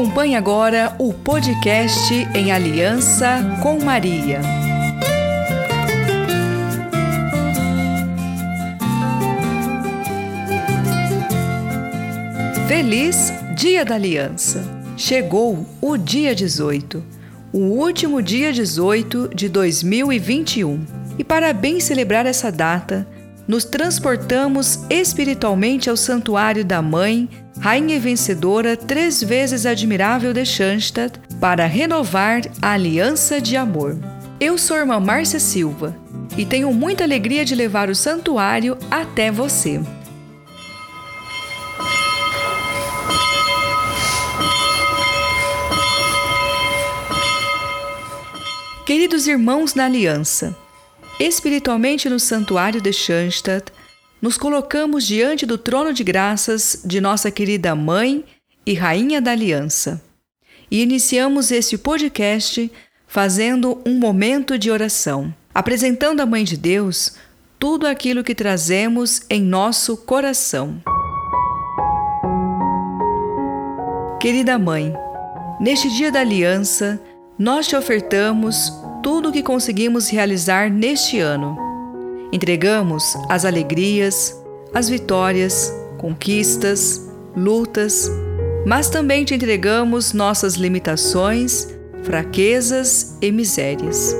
Acompanhe agora o podcast em Aliança com Maria. Feliz Dia da Aliança! Chegou o dia 18, o último dia 18 de 2021. E para bem celebrar essa data, nos transportamos espiritualmente ao santuário da Mãe, Rainha Vencedora, três vezes admirável de Schanstatt, para renovar a aliança de amor. Eu sou a irmã Márcia Silva e tenho muita alegria de levar o santuário até você. Queridos irmãos na aliança, Espiritualmente no santuário de Schanstatt, nos colocamos diante do trono de graças de nossa querida Mãe e Rainha da Aliança. E iniciamos este podcast fazendo um momento de oração, apresentando à Mãe de Deus tudo aquilo que trazemos em nosso coração. Querida Mãe, neste dia da aliança, nós te ofertamos tudo o que conseguimos realizar neste ano. Entregamos as alegrias, as vitórias, conquistas, lutas, mas também te entregamos nossas limitações, fraquezas e misérias.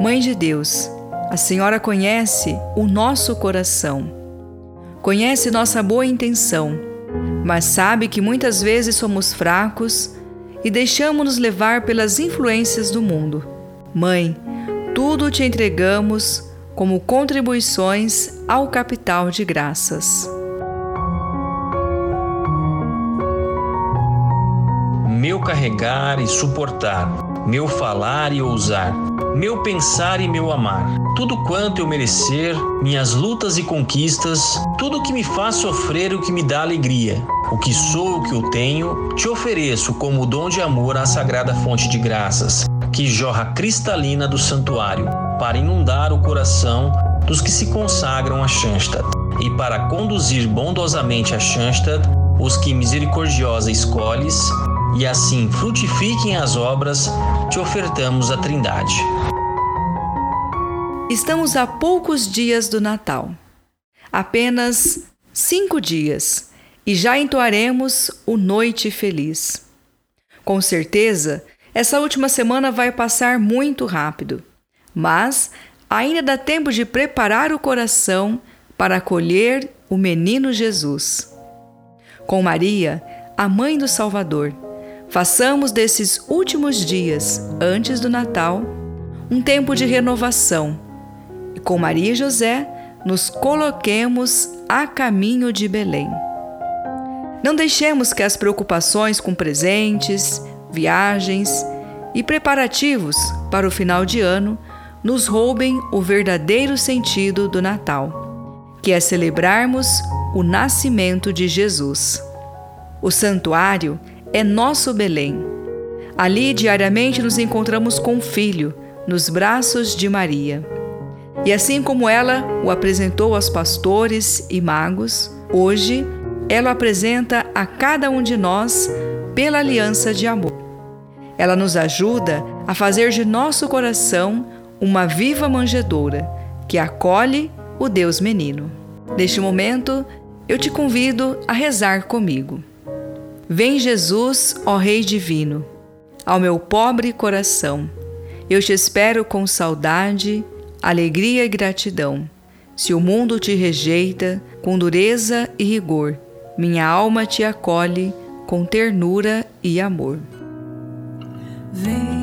Mãe de Deus, a Senhora conhece o nosso coração, conhece nossa boa intenção, mas sabe que muitas vezes somos fracos e deixamos-nos levar pelas influências do mundo. Mãe, tudo te entregamos como contribuições ao capital de graças. Meu carregar e suportar, meu falar e ousar, meu pensar e meu amar, tudo quanto eu merecer, minhas lutas e conquistas, tudo que me faz sofrer o que me dá alegria, o que sou, o que eu tenho, te ofereço como dom de amor à sagrada fonte de graças, que jorra cristalina do santuário, para inundar o coração dos que se consagram a Schanstatt, e para conduzir bondosamente a Schanstatt os que misericordiosa escolhes, e assim frutifiquem as obras, te ofertamos a Trindade. Estamos a poucos dias do Natal. Apenas cinco dias e já entoaremos o Noite Feliz. Com certeza, essa última semana vai passar muito rápido, mas ainda dá tempo de preparar o coração para acolher o menino Jesus. Com Maria, a mãe do Salvador, façamos desses últimos dias, antes do Natal, um tempo de renovação e com Maria e José nos coloquemos a caminho de Belém. Não deixemos que as preocupações com presentes, viagens e preparativos para o final de ano nos roubem o verdadeiro sentido do Natal, que é celebrarmos o nascimento de Jesus. O santuário é nosso Belém. Ali diariamente nos encontramos com o Filho, nos braços de Maria. E assim como ela o apresentou aos pastores e magos, hoje ela apresenta a cada um de nós pela aliança de amor. Ela nos ajuda a fazer de nosso coração uma viva manjedoura que acolhe o Deus menino. Neste momento, eu te convido a rezar comigo. Vem Jesus, ó Rei Divino, ao meu pobre coração. Eu te espero com saudade, alegria e gratidão. Se o mundo te rejeita com dureza e rigor, minha alma te acolhe com ternura e amor. Vem,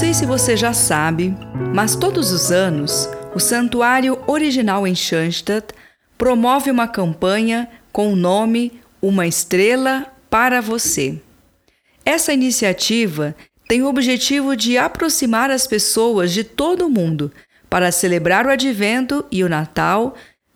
sei se você já sabe, mas todos os anos o Santuário Original em Schanstatt promove uma campanha com o nome Uma Estrela para Você. Essa iniciativa tem o objetivo de aproximar as pessoas de todo o mundo para celebrar o Advento e o Natal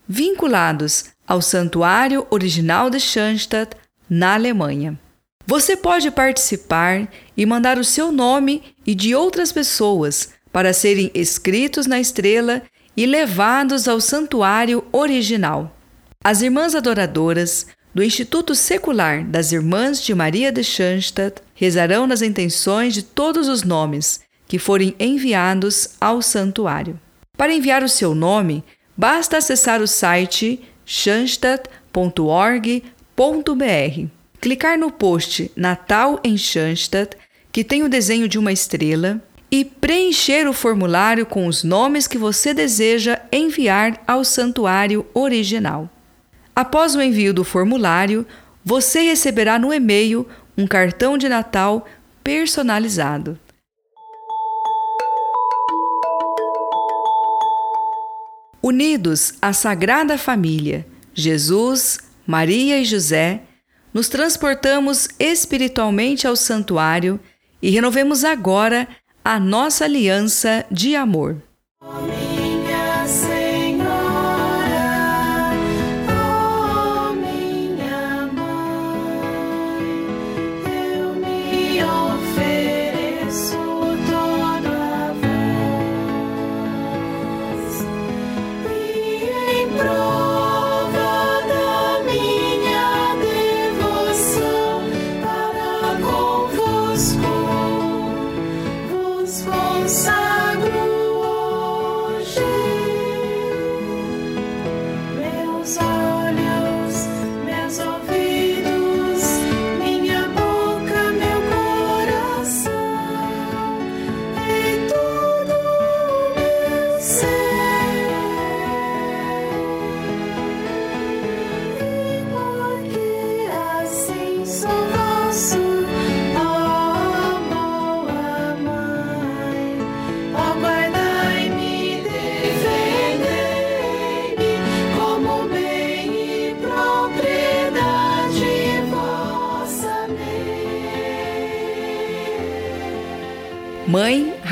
vinculados ao Santuário Original de Schanstatt, na Alemanha. Você pode participar e mandar o seu nome e de outras pessoas para serem escritos na estrela e levados ao santuário original. As irmãs adoradoras do Instituto Secular das Irmãs de Maria de Schanstatt rezarão nas intenções de todos os nomes que forem enviados ao santuário. Para enviar o seu nome, basta acessar o site schanstatt.org.br clicar no post Natal em Schanstatt, que tem o desenho de uma estrela, e preencher o formulário com os nomes que você deseja enviar ao santuário original. Após o envio do formulário, você receberá no e-mail um cartão de Natal personalizado. Unidos à Sagrada Família, Jesus, Maria e José, nos transportamos espiritualmente ao santuário e renovemos agora a nossa aliança de amor. Minha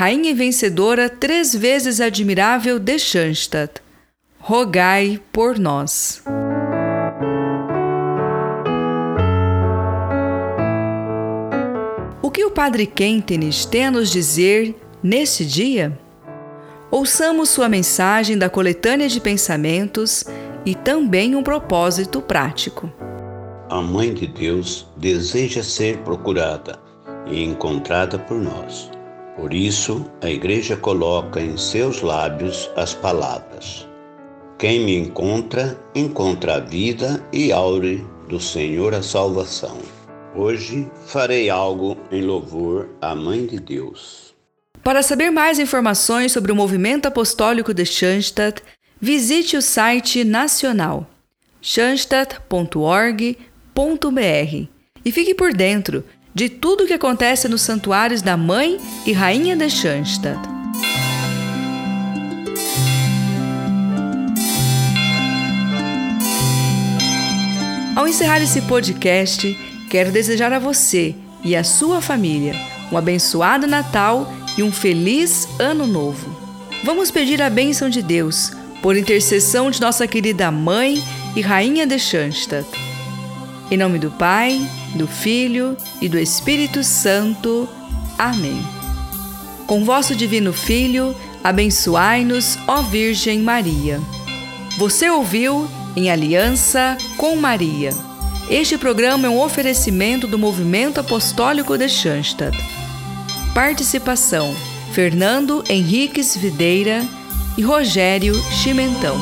rainha e vencedora, três vezes admirável de Schanstatt, rogai por nós. O que o Padre Kentenich tem a nos dizer neste dia? Ouçamos sua mensagem da coletânea de pensamentos e também um propósito prático. A Mãe de Deus deseja ser procurada e encontrada por nós. Por isso, a Igreja coloca em seus lábios as palavras: Quem me encontra, encontra a vida e aure do Senhor a salvação. Hoje farei algo em louvor à Mãe de Deus. Para saber mais informações sobre o movimento apostólico de Schanstatt, visite o site nacional schanstatt.org.br e fique por dentro de tudo o que acontece nos santuários da Mãe e Rainha de Schanstatt. Ao encerrar esse podcast, quero desejar a você e a sua família um abençoado Natal e um feliz Ano Novo. Vamos pedir a bênção de Deus por intercessão de nossa querida Mãe e Rainha de Schanstatt. Em nome do Pai, do Filho e do Espírito Santo. Amém. Com vosso Divino Filho, abençoai-nos, ó Virgem Maria. Você ouviu em aliança com Maria. Este programa é um oferecimento do Movimento Apostólico de Schanstatt. Participação: Fernando Henriques Videira e Rogério Chimentão.